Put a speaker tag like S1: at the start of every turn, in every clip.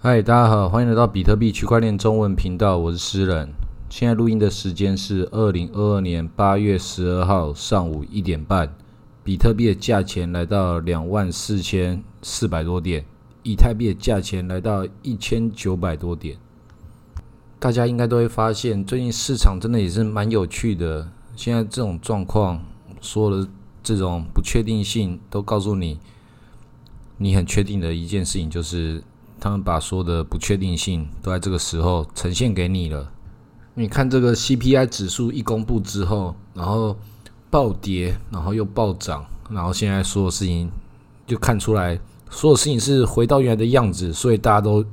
S1: 嗨，大家好，欢迎来到比特币区块链中文频道，我是诗人。现在录音的时间是二零二二年八月十二号上午一点半，比特币的价钱来到两万四千四百多点，以太币的价钱来到一千九百多点。大家应该都会发现，最近市场真的也是蛮有趣的。现在这种状况，所有的这种不确定性，都告诉你，你很确定的一件事情就是。他们把所有的不确定性都在这个时候呈现给你了。你看这个 CPI 指数一公布之后，然后暴跌，然后又暴涨，然后现在所有事情就看出来，所有事情是回到原来的样子。所以大家都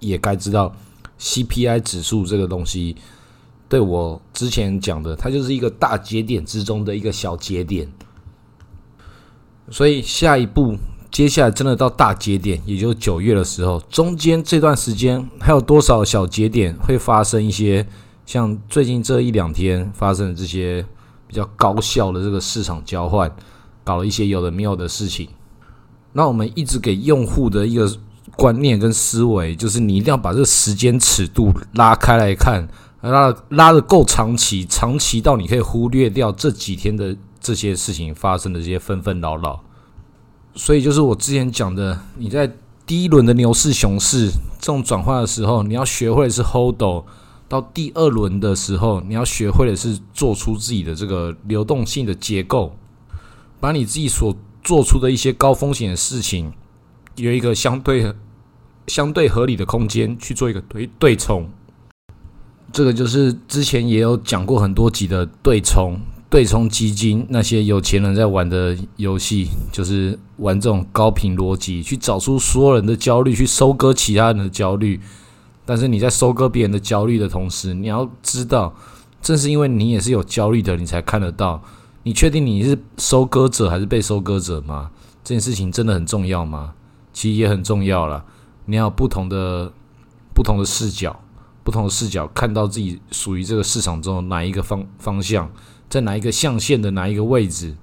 S1: 也该知道，CPI 指数这个东西，对我之前讲的，它就是一个大节点之中的一个小节点。所以下一步。接下来真的到大节点，也就是九月的时候，中间这段时间还有多少小节点会发生一些像最近这一两天发生的这些比较高效的这个市场交换，搞了一些有的没有的事情。那我们一直给用户的一个观念跟思维，就是你一定要把这个时间尺度拉开来看，拉拉的够长期，长期到你可以忽略掉这几天的这些事情发生的这些纷纷扰扰。所以就是我之前讲的，你在第一轮的牛市、熊市这种转换的时候，你要学会的是 hold；到第二轮的时候，你要学会的是做出自己的这个流动性的结构，把你自己所做出的一些高风险的事情，有一个相对相对合理的空间去做一个对对冲。这个就是之前也有讲过很多集的对冲。对冲基金那些有钱人在玩的游戏，就是玩这种高频逻辑，去找出所有人的焦虑，去收割其他人的焦虑。但是你在收割别人的焦虑的同时，你要知道，正是因为你也是有焦虑的，你才看得到。你确定你是收割者还是被收割者吗？这件事情真的很重要吗？其实也很重要了。你要不同的不同的视角，不同的视角看到自己属于这个市场中的哪一个方方向。在哪一个象限的哪一个位置？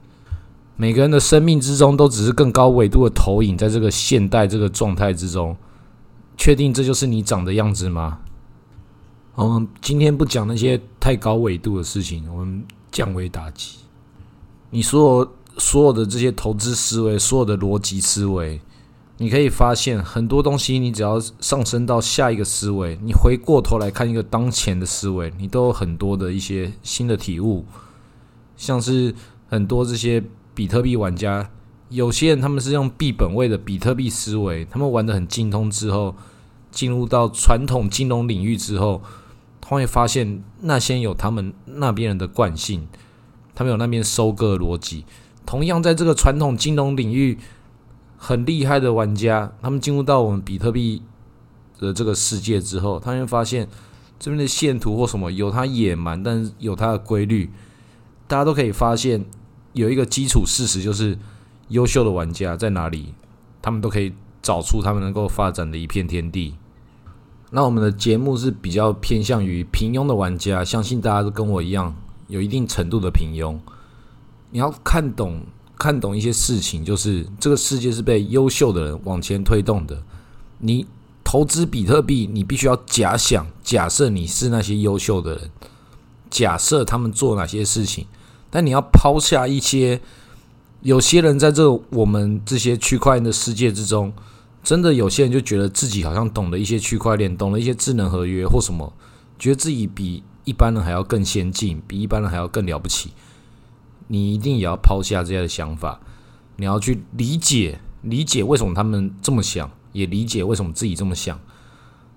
S1: 每个人的生命之中都只是更高纬度的投影，在这个现代这个状态之中，确定这就是你长的样子吗？我们今天不讲那些太高纬度的事情，我们降维打击。你所有所有的这些投资思维，所有的逻辑思维，你可以发现很多东西。你只要上升到下一个思维，你回过头来看一个当前的思维，你都有很多的一些新的体悟。像是很多这些比特币玩家，有些人他们是用币本位的比特币思维，他们玩的很精通之后，进入到传统金融领域之后，他会发现那些有他们那边人的惯性，他们有那边收割逻辑。同样在这个传统金融领域很厉害的玩家，他们进入到我们比特币的这个世界之后，他会发现这边的线图或什么有它野蛮，但是有它的规律。大家都可以发现，有一个基础事实，就是优秀的玩家在哪里，他们都可以找出他们能够发展的一片天地。那我们的节目是比较偏向于平庸的玩家，相信大家都跟我一样，有一定程度的平庸。你要看懂看懂一些事情，就是这个世界是被优秀的人往前推动的。你投资比特币，你必须要假想，假设你是那些优秀的人，假设他们做哪些事情。但你要抛下一些，有些人在这我们这些区块链的世界之中，真的有些人就觉得自己好像懂了一些区块链，懂了一些智能合约或什么，觉得自己比一般人还要更先进，比一般人还要更了不起。你一定也要抛下这样的想法，你要去理解理解为什么他们这么想，也理解为什么自己这么想。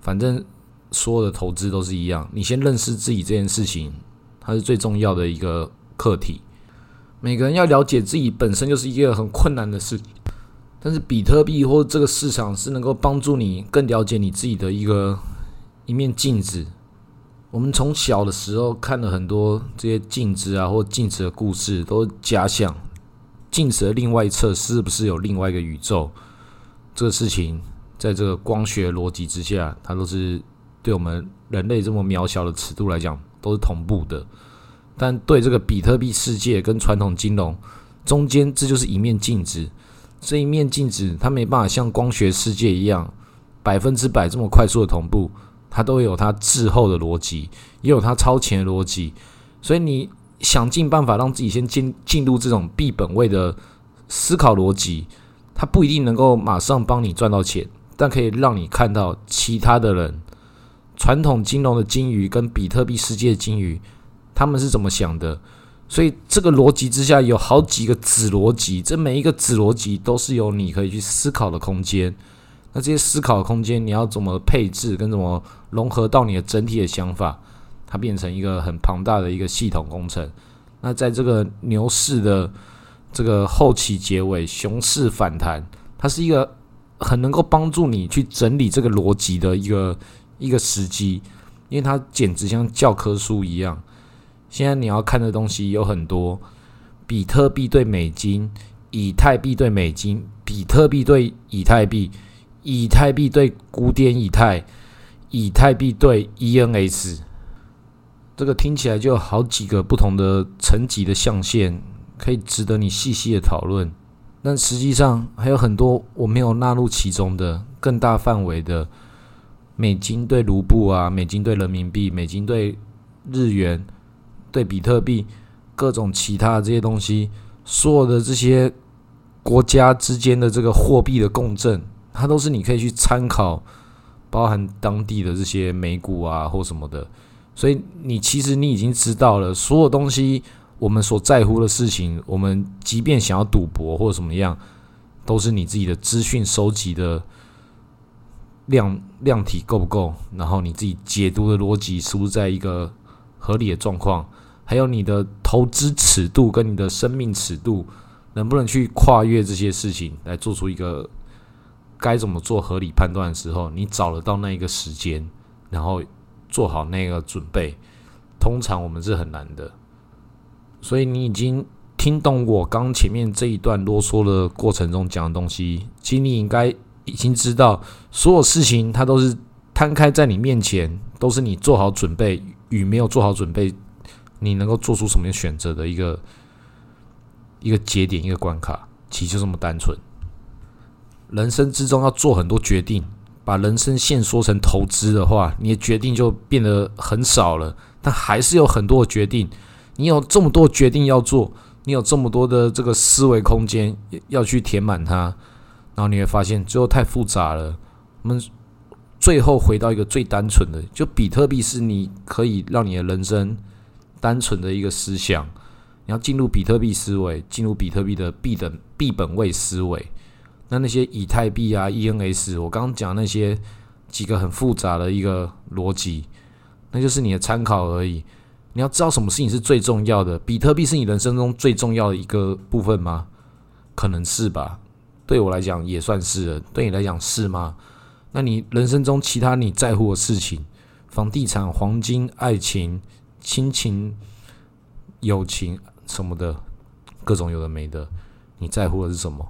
S1: 反正所有的投资都是一样，你先认识自己这件事情，它是最重要的一个。课题，每个人要了解自己本身就是一个很困难的事，但是比特币或这个市场是能够帮助你更了解你自己的一个一面镜子。我们从小的时候看了很多这些镜子啊或镜子的故事，都是假想镜子的另外一侧是不是有另外一个宇宙？这个事情在这个光学逻辑之下，它都是对我们人类这么渺小的尺度来讲，都是同步的。但对这个比特币世界跟传统金融中间，这就是一面镜子。这一面镜子，它没办法像光学世界一样百分之百这么快速的同步，它都有它滞后的逻辑，也有它超前的逻辑。所以你想尽办法让自己先进进入这种币本位的思考逻辑，它不一定能够马上帮你赚到钱，但可以让你看到其他的人，传统金融的金鱼跟比特币世界的金鱼，他们是怎么想的。所以这个逻辑之下有好几个子逻辑，这每一个子逻辑都是有你可以去思考的空间。那这些思考空间，你要怎么配置，跟怎么融合到你的整体的想法，它变成一个很庞大的一个系统工程。那在这个牛市的这个后期结尾，熊市反弹，它是一个很能够帮助你去整理这个逻辑的一个一个时机，因为它简直像教科书一样。现在你要看的东西有很多，比特币对美金，以太币对美金，比特币对以太币，以太币对古典以太，以太币对 ENS，这个听起来就有好几个不同的层级的象限，可以值得你细细的讨论。但实际上还有很多我没有纳入其中的更大范围的，美金对卢布啊，美金对人民币，美金对日元。对比特币，各种其他的这些东西，所有的这些国家之间的这个货币的共振，它都是你可以去参考，包含当地的这些美股啊或什么的。所以你其实你已经知道了，所有东西我们所在乎的事情，我们即便想要赌博或者什么样，都是你自己的资讯收集的量量体够不够，然后你自己解读的逻辑是不是在一个合理的状况。还有你的投资尺度跟你的生命尺度，能不能去跨越这些事情，来做出一个该怎么做合理判断的时候，你找得到那一个时间，然后做好那个准备，通常我们是很难的。所以你已经听懂我刚前面这一段啰嗦的过程中讲的东西，其实你应该已经知道，所有事情它都是摊开在你面前，都是你做好准备与没有做好准备。你能够做出什么样选择的一个一个节点，一个关卡，其实就这么单纯。人生之中要做很多决定，把人生线缩成投资的话，你的决定就变得很少了。但还是有很多的决定，你有这么多决定要做，你有这么多的这个思维空间要去填满它，然后你会发现最后太复杂了。我们最后回到一个最单纯的，就比特币是你可以让你的人生。单纯的一个思想，你要进入比特币思维，进入比特币的币等币本位思维。那那些以太币啊、ENS，我刚刚讲那些几个很复杂的一个逻辑，那就是你的参考而已。你要知道什么事情是最重要的？比特币是你人生中最重要的一个部分吗？可能是吧。对我来讲也算是。对你来讲是吗？那你人生中其他你在乎的事情，房地产、黄金、爱情。亲情、友情什么的，各种有的没的，你在乎的是什么？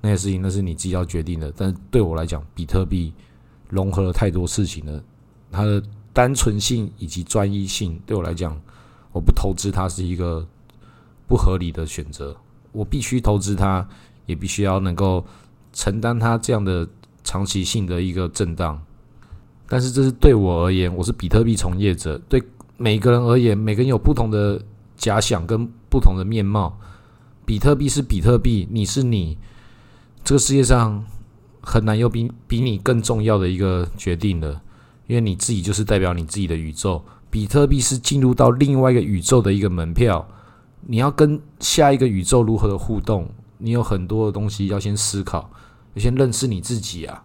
S1: 那些事情那是你自己要决定的。但是对我来讲，比特币融合了太多事情了，它的单纯性以及专一性，对我来讲，我不投资它是一个不合理的选择。我必须投资它，也必须要能够承担它这样的长期性的一个震荡。但是这是对我而言，我是比特币从业者，对。每个人而言，每个人有不同的假想跟不同的面貌。比特币是比特币，你是你，这个世界上很难有比比你更重要的一个决定了，因为你自己就是代表你自己的宇宙。比特币是进入到另外一个宇宙的一个门票，你要跟下一个宇宙如何的互动，你有很多的东西要先思考，要先认识你自己啊。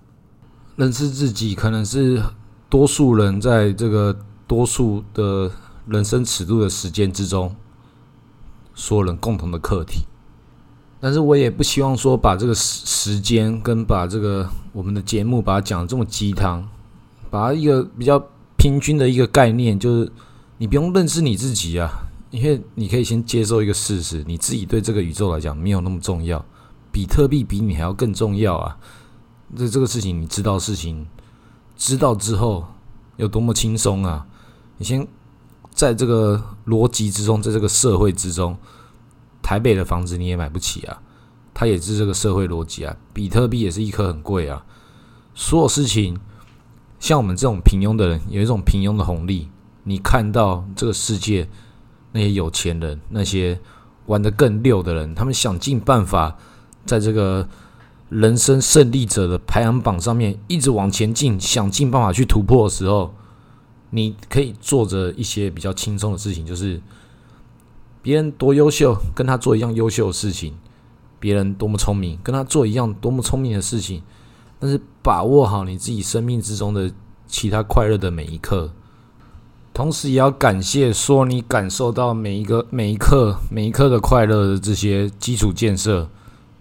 S1: 认识自己可能是多数人在这个。多数的人生尺度的时间之中，所有人共同的课题。但是我也不希望说把这个时时间跟把这个我们的节目把它讲的这么鸡汤，把它一个比较平均的一个概念，就是你不用认识你自己啊，因为你可以先接受一个事实，你自己对这个宇宙来讲没有那么重要，比特币比你还要更重要啊。这这个事情你知道事情，知道之后有多么轻松啊！你先在这个逻辑之中，在这个社会之中，台北的房子你也买不起啊，它也是这个社会逻辑啊。比特币也是一颗很贵啊，所有事情，像我们这种平庸的人，有一种平庸的红利。你看到这个世界那些有钱人，那些玩的更溜的人，他们想尽办法在这个人生胜利者的排行榜上面一直往前进，想尽办法去突破的时候，你可以做着一些比较轻松的事情，就是别人多优秀，跟他做一样优秀的事情；别人多么聪明，跟他做一样多么聪明的事情。但是把握好你自己生命之中的其他快乐的每一刻。同时也要感谢说你感受到每一个每一刻每一刻的快乐的这些基础建设，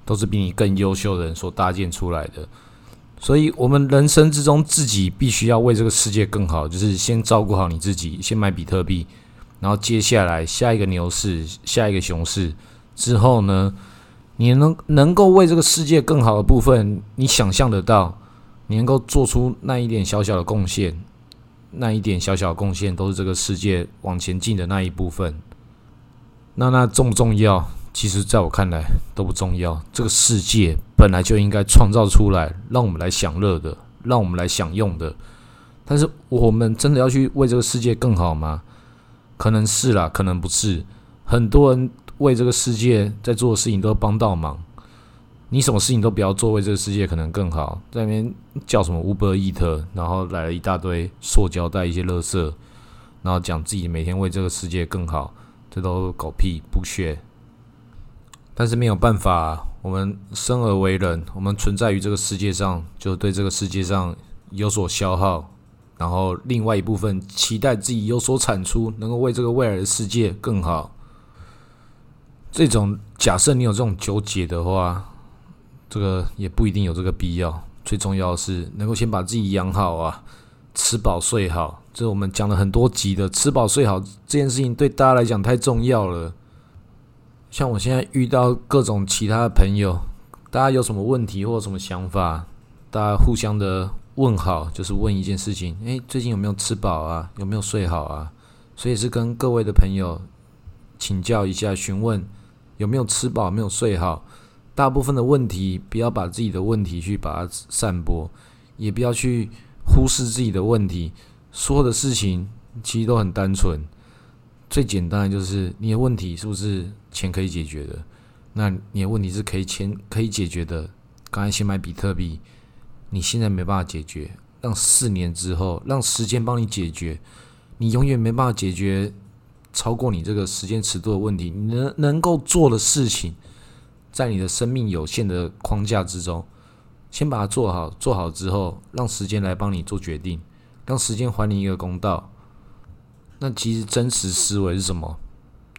S1: 都是比你更优秀的人所搭建出来的。所以，我们人生之中自己必须要为这个世界更好，就是先照顾好你自己，先买比特币，然后接下来下一个牛市、下一个熊市之后呢，你能能够为这个世界更好的部分，你想象得到，你能够做出那一点小小的贡献。那一点小小的贡献，都是这个世界往前进的那一部分。那那重不重要？其实，在我看来都不重要。这个世界本来就应该创造出来，让我们来享乐的，让我们来享用的。但是，我们真的要去为这个世界更好吗？可能是啦，可能不是。很多人为这个世界在做的事情，都帮到忙。你什么事情都不要做，为这个世界可能更好。在那边叫什么 Uber Eat，然后来了一大堆塑胶袋、一些垃圾，然后讲自己每天为这个世界更好，这都狗屁不屑。但是没有办法，我们生而为人，我们存在于这个世界上，就对这个世界上有所消耗，然后另外一部分期待自己有所产出，能够为这个未来的世界更好。这种假设你有这种纠结的话。这个也不一定有这个必要，最重要的是能够先把自己养好啊，吃饱睡好。这我们讲了很多集的，吃饱睡好这件事情对大家来讲太重要了。像我现在遇到各种其他的朋友，大家有什么问题或什么想法，大家互相的问好，就是问一件事情：诶，最近有没有吃饱啊？有没有睡好啊？所以是跟各位的朋友请教一下，询问有没有吃饱，没有睡好。大部分的问题，不要把自己的问题去把它散播，也不要去忽视自己的问题。所有的事情其实都很单纯，最简单的就是你的问题是不是钱可以解决的？那你的问题是可以钱可以解决的。刚才先买比特币，你现在没办法解决，让四年之后，让时间帮你解决。你永远没办法解决超过你这个时间尺度的问题。你能能够做的事情。在你的生命有限的框架之中，先把它做好。做好之后，让时间来帮你做决定，让时间还你一个公道。那其实真实思维是什么？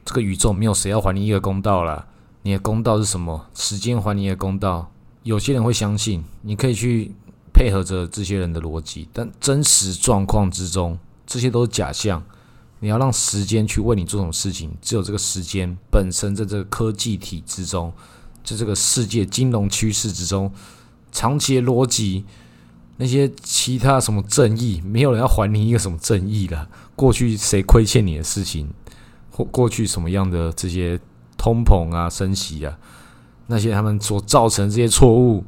S1: 这个宇宙没有谁要还你一个公道了。你的公道是什么？时间还你一个公道。有些人会相信，你可以去配合着这些人的逻辑，但真实状况之中，这些都是假象。你要让时间去为你做什么？事情，只有这个时间本身在这个科技体之中。在这个世界金融趋势之中，长期的逻辑，那些其他什么？正义，没有人要还你一个什么？正义了。过去谁亏欠你的事情，或过去什么样的这些通膨啊、升息啊，那些他们所造成这些错误，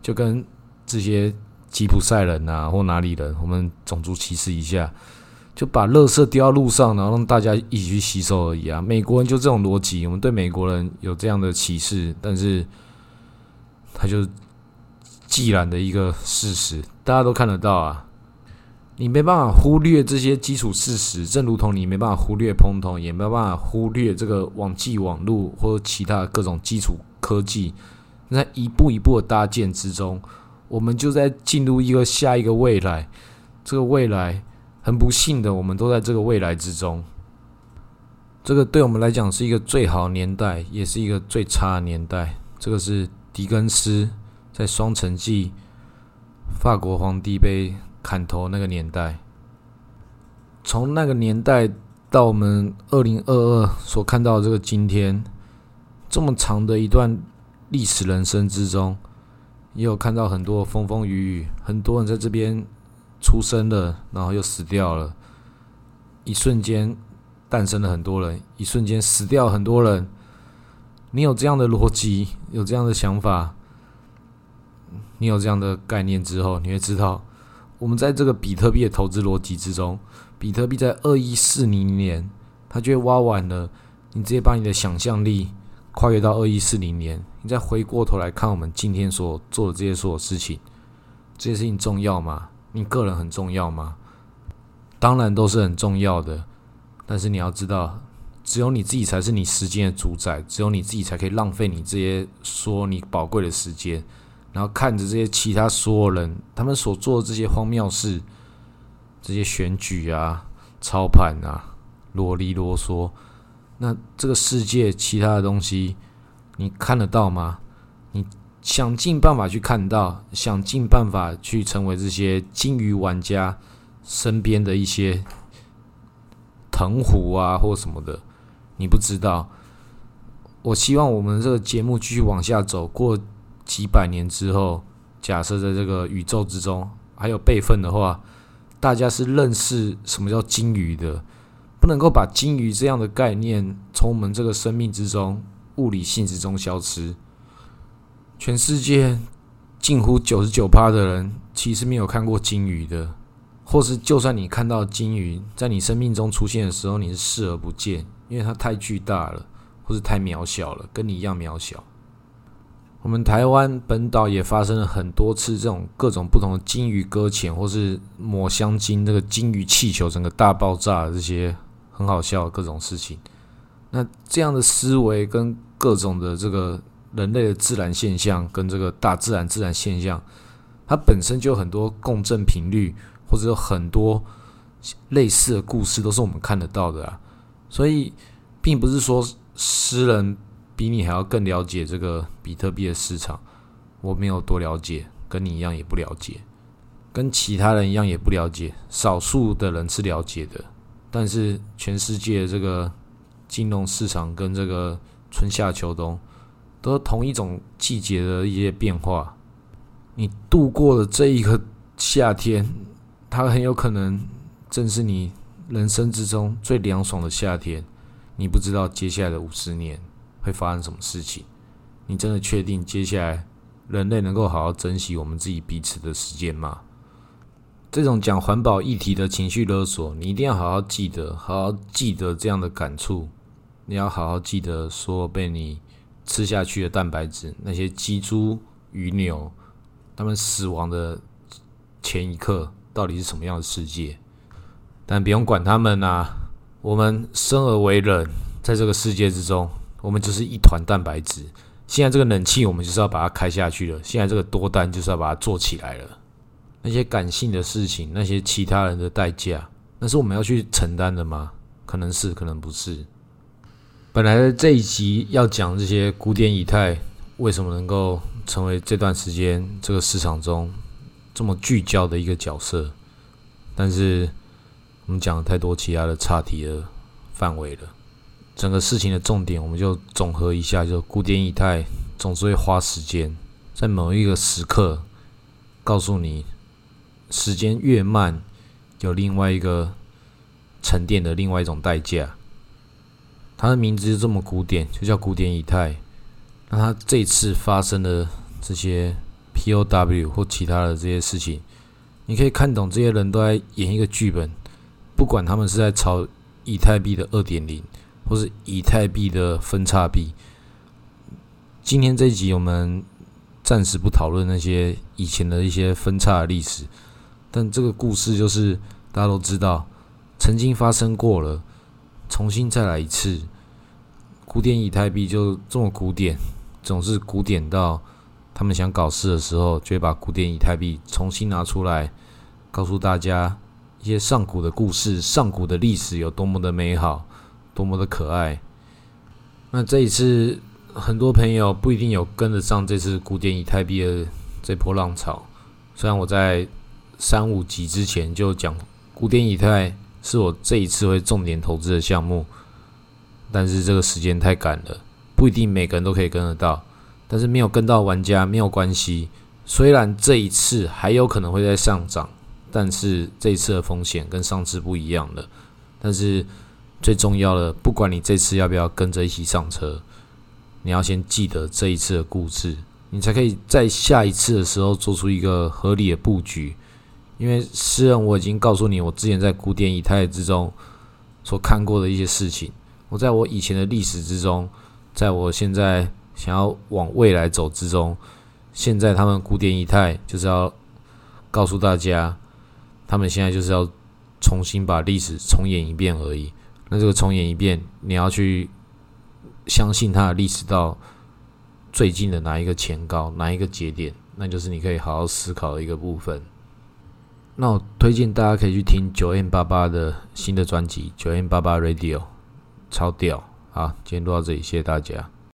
S1: 就跟这些吉普赛人啊或哪里人，我们种族歧视一下。就把垃圾丢到路上，然后让大家一起去吸收而已啊！美国人就这种逻辑，我们对美国人有这样的歧视，但是他就既然的一个事实，大家都看得到啊！你没办法忽略这些基础事实，正如同你没办法忽略通通，也没办法忽略这个网际网络或者其他各种基础科技，在一步一步的搭建之中，我们就在进入一个下一个未来，这个未来。很不幸的，我们都在这个未来之中。这个对我们来讲是一个最好年代，也是一个最差的年代。这个是狄更斯在《双城记》法国皇帝被砍头那个年代。从那个年代到我们二零二二所看到这个今天，这么长的一段历史人生之中，也有看到很多风风雨雨，很多人在这边。出生了，然后又死掉了，一瞬间诞生了很多人，一瞬间死掉很多人。你有这样的逻辑，有这样的想法，你有这样的概念之后，你会知道，我们在这个比特币的投资逻辑之中，比特币在二一四零年，它就会挖完了，你直接把你的想象力跨越到二一四零年，你再回过头来看我们今天所做的这些所有事情，这些事情重要吗？你个人很重要吗？当然都是很重要的，但是你要知道。只有你自己才是你时间的主宰，只有你自己才可以浪费你这些说你宝贵的时间，然后看着这些其他所有人他们所做的这些荒谬事，这些选举啊、操盘啊、啰里啰嗦，那这个世界其他的东西你看得到吗？你想尽办法去看到，想尽办法去成为这些金鱼玩家身边的一些藤壶啊，或什么的。你不知道，我希望我们这个节目继续往下走，过几百年之后，假设在这个宇宙之中还有备份的话，大家是认识什么叫鲸鱼的，不能够把鲸鱼这样的概念从我们这个生命之中、物理性质中消失。全世界近乎九十九趴的人其实没有看过鲸鱼的，或是就算你看到鲸鱼在你生命中出现的时候，你是视而不见。因为它太巨大了，或是太渺小了，跟你一样渺小。我们台湾本岛也发生了很多次这种各种不同的金鱼搁浅，或是抹香鲸这个金鱼气球整个大爆炸这些很好笑的各种事情。那这样的思维跟各种的这个人类的自然现象，跟这个大自然自然现象，它本身就有很多共振频率，或者有很多类似的故事，都是我们看得到的啊。所以，并不是说诗人比你还要更了解这个比特币的市场。我没有多了解，跟你一样也不了解，跟其他人一样也不了解。少数的人是了解的，但是全世界这个金融市场跟这个春夏秋冬都同一种季节的一些变化。你度过了这一个夏天，它很有可能正是你。人生之中最凉爽的夏天，你不知道接下来的五十年会发生什么事情。你真的确定接下来人类能够好好珍惜我们自己彼此的时间吗？这种讲环保议题的情绪勒索，你一定要好好记得，好好记得这样的感触。你要好好记得，说被你吃下去的蛋白质，那些鸡、猪、鱼、牛，它们死亡的前一刻，到底是什么样的世界？但不用管他们呐，我们生而为人，在这个世界之中，我们就是一团蛋白质。现在这个冷气，我们就是要把它开下去了；现在这个多单，就是要把它做起来了。那些感性的事情，那些其他人的代价，那是我们要去承担的吗？可能是，可能不是。本来这一集要讲这些古典以太为什么能够成为这段时间这个市场中这么聚焦的一个角色，但是。我们讲了太多其他的差题的范围了，整个事情的重点我们就总合一下，就古典以太总是会花时间在某一个时刻告诉你，时间越慢，有另外一个沉淀的另外一种代价。它的名字就这么古典，就叫古典以太。那它这次发生的这些 POW 或其他的这些事情，你可以看懂这些人都在演一个剧本。不管他们是在炒以太币的二点零，或是以太币的分叉币，今天这一集我们暂时不讨论那些以前的一些分叉的历史，但这个故事就是大家都知道，曾经发生过了，重新再来一次。古典以太币就这么古典，总是古典到他们想搞事的时候，就会把古典以太币重新拿出来，告诉大家。一些上古的故事，上古的历史有多么的美好，多么的可爱。那这一次，很多朋友不一定有跟得上这次古典以太币的这波浪潮。虽然我在三五集之前就讲古典以太是我这一次会重点投资的项目，但是这个时间太赶了，不一定每个人都可以跟得到。但是没有跟到玩家没有关系，虽然这一次还有可能会在上涨。但是这一次的风险跟上次不一样了。但是最重要的，不管你这次要不要跟着一起上车，你要先记得这一次的故事，你才可以在下一次的时候做出一个合理的布局。因为诗人，我已经告诉你，我之前在古典以太之中所看过的一些事情，我在我以前的历史之中，在我现在想要往未来走之中，现在他们古典以太就是要告诉大家，他们现在就是要重新把历史重演一遍而已。那这个重演一遍，你要去相信它的历史到最近的哪一个前高，哪一个节点，那就是你可以好好思考的一个部分。那我推荐大家可以去听九 N 八八的新的专辑《九 N 八八 Radio》，超屌！啊，今天录到这里，谢谢大家。